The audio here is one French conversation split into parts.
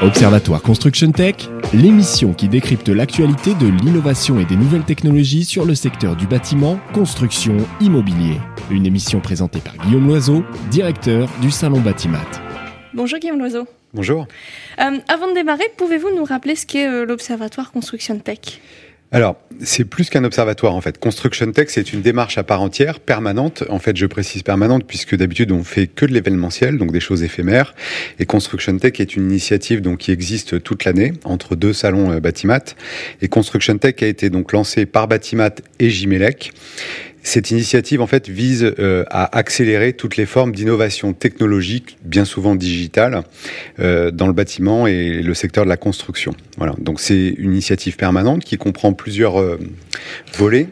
Observatoire Construction Tech, l'émission qui décrypte l'actualité de l'innovation et des nouvelles technologies sur le secteur du bâtiment, construction, immobilier. Une émission présentée par Guillaume Loiseau, directeur du Salon Batimat. Bonjour Guillaume Loiseau. Bonjour. Euh, avant de démarrer, pouvez-vous nous rappeler ce qu'est euh, l'Observatoire Construction Tech? Alors, c'est plus qu'un observatoire en fait. Construction Tech, c'est une démarche à part entière, permanente. En fait, je précise permanente puisque d'habitude on fait que de l'événementiel, donc des choses éphémères. Et Construction Tech est une initiative donc qui existe toute l'année entre deux salons euh, Batimat. Et Construction Tech a été donc lancé par Batimat et Jimelec. Cette initiative, en fait, vise euh, à accélérer toutes les formes d'innovation technologique, bien souvent digitale, euh, dans le bâtiment et le secteur de la construction. Voilà. Donc, c'est une initiative permanente qui comprend plusieurs euh, volets.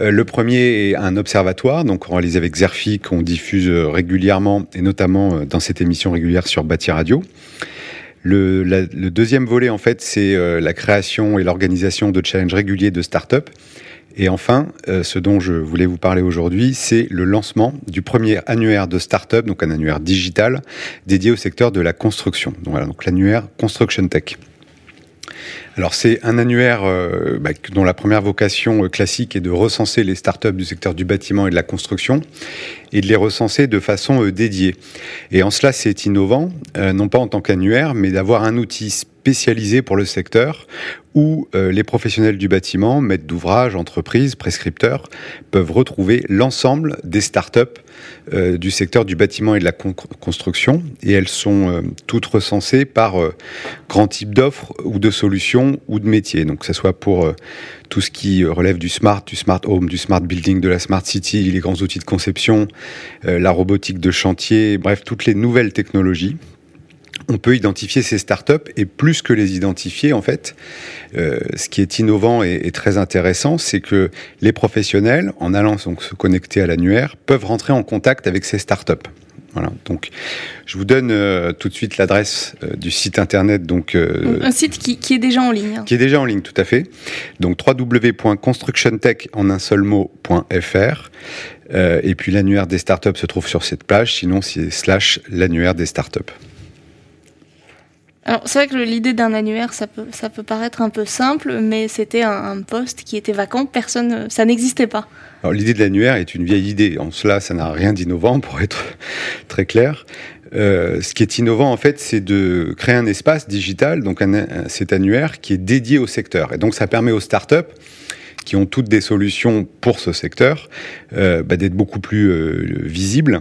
le premier est un observatoire, donc réalisé avec Zerfi, qu'on diffuse régulièrement, et notamment dans cette émission régulière sur Bâti Radio. Le, deuxième volet, en fait, c'est la création et l'organisation de challenges réguliers de start-up et enfin, euh, ce dont je voulais vous parler aujourd'hui, c'est le lancement du premier annuaire de start-up, donc un annuaire digital dédié au secteur de la construction. Donc voilà, donc l'annuaire Construction Tech. Alors c'est un annuaire euh, bah, dont la première vocation euh, classique est de recenser les startups du secteur du bâtiment et de la construction et de les recenser de façon dédiée. Et en cela c'est innovant, non pas en tant qu'annuaire, mais d'avoir un outil spécialisé pour le secteur où euh, les professionnels du bâtiment, maîtres d'ouvrage, entreprises, prescripteurs, peuvent retrouver l'ensemble des startups euh, du secteur du bâtiment et de la construction. Et elles sont euh, toutes recensées par grand type d'offres ou de solutions ou de métiers. Donc que ce soit pour tout ce qui relève du smart, du smart home, du smart building, de la smart city, les grands outils de conception, la robotique de chantier, bref, toutes les nouvelles technologies on peut identifier ces startups et plus que les identifier, en fait, euh, ce qui est innovant et, très intéressant, c'est que les professionnels, en allant donc, se connecter à l'annuaire, peuvent rentrer en contact avec ces startups. Voilà. Donc, je vous donne euh, tout de suite l'adresse euh, du site internet. Donc, un site qui, est déjà en ligne. Qui est déjà en ligne, tout à fait. Donc, www.constructiontech en un seul mot.fr. et puis, l'annuaire des startups se trouve sur cette page. Sinon, c'est slash l'annuaire des startups. Alors c'est vrai que l'idée d'un annuaire, ça peut, ça peut paraître un peu simple, mais c'était un, poste qui était vacant, personne, ça n'existait pas. Alors l'idée de l'annuaire est une vieille idée. En cela, ça n'a rien d'innovant, pour être très clair. Euh, ce qui est innovant, en fait, c'est de créer un espace digital, donc cet annuaire qui est dédié au secteur. Et donc ça permet aux startups qui ont toutes des solutions pour ce secteur, euh, bah, d'être beaucoup plus euh, visibles,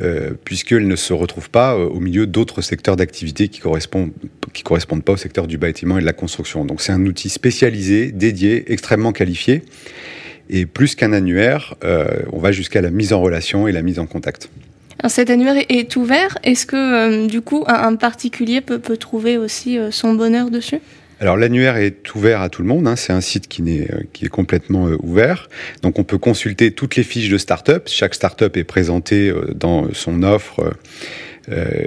euh, puisqu'elles ne se retrouvent pas euh, au milieu d'autres secteurs d'activité qui correspondent qui correspondent pas au secteur du bâtiment et de la construction. Donc c'est un outil spécialisé, dédié, extrêmement qualifié. Et plus qu'un annuaire, on va jusqu'à la mise en relation et la mise en contact. Cet annuaire est ouvert. Est-ce que du coup un particulier peut trouver aussi son bonheur dessus? Alors l'annuaire est ouvert à tout le monde, hein. c'est un site qui, est, euh, qui est complètement euh, ouvert. Donc on peut consulter toutes les fiches de start-up. Chaque start-up est présentée euh, dans son offre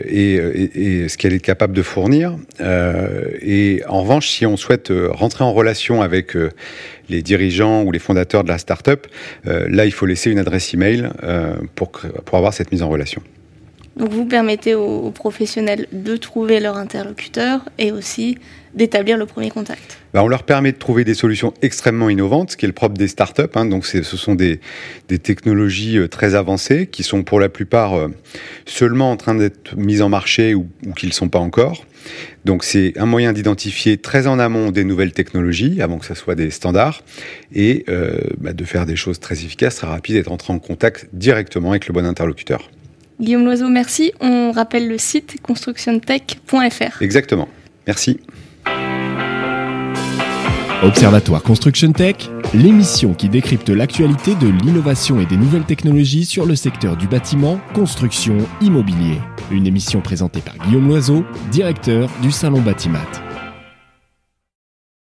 et, et, ce qu'elle est capable de fournir. et en revanche, si on souhaite rentrer en relation avec les dirigeants ou les fondateurs de la start-up, là il faut laisser une adresse email pour, pour avoir cette mise en relation. Donc vous permettez aux, professionnels de trouver leur interlocuteur et aussi d'établir le premier contact. Bah, on leur permet de trouver des solutions extrêmement innovantes, ce qui est le propre des startups. Hein. Donc ce sont des, technologies euh, très avancées qui sont pour la plupart euh, seulement en train d'être mises en marché ou, ou qui ne le sont pas encore. Donc c'est un moyen d'identifier très en amont des nouvelles technologies, avant que ce soit des standards, et euh, bah, de faire des choses très efficaces, très rapides, et d'entrer en contact directement avec le bon interlocuteur. Guillaume Loiseau, merci. On rappelle le site constructiontech.fr. Exactement. Merci. Observatoire Construction Tech, l'émission qui décrypte l'actualité de l'innovation et des nouvelles technologies sur le secteur du bâtiment, construction, immobilier. Une émission présentée par Guillaume Loiseau, directeur du Salon Batimat.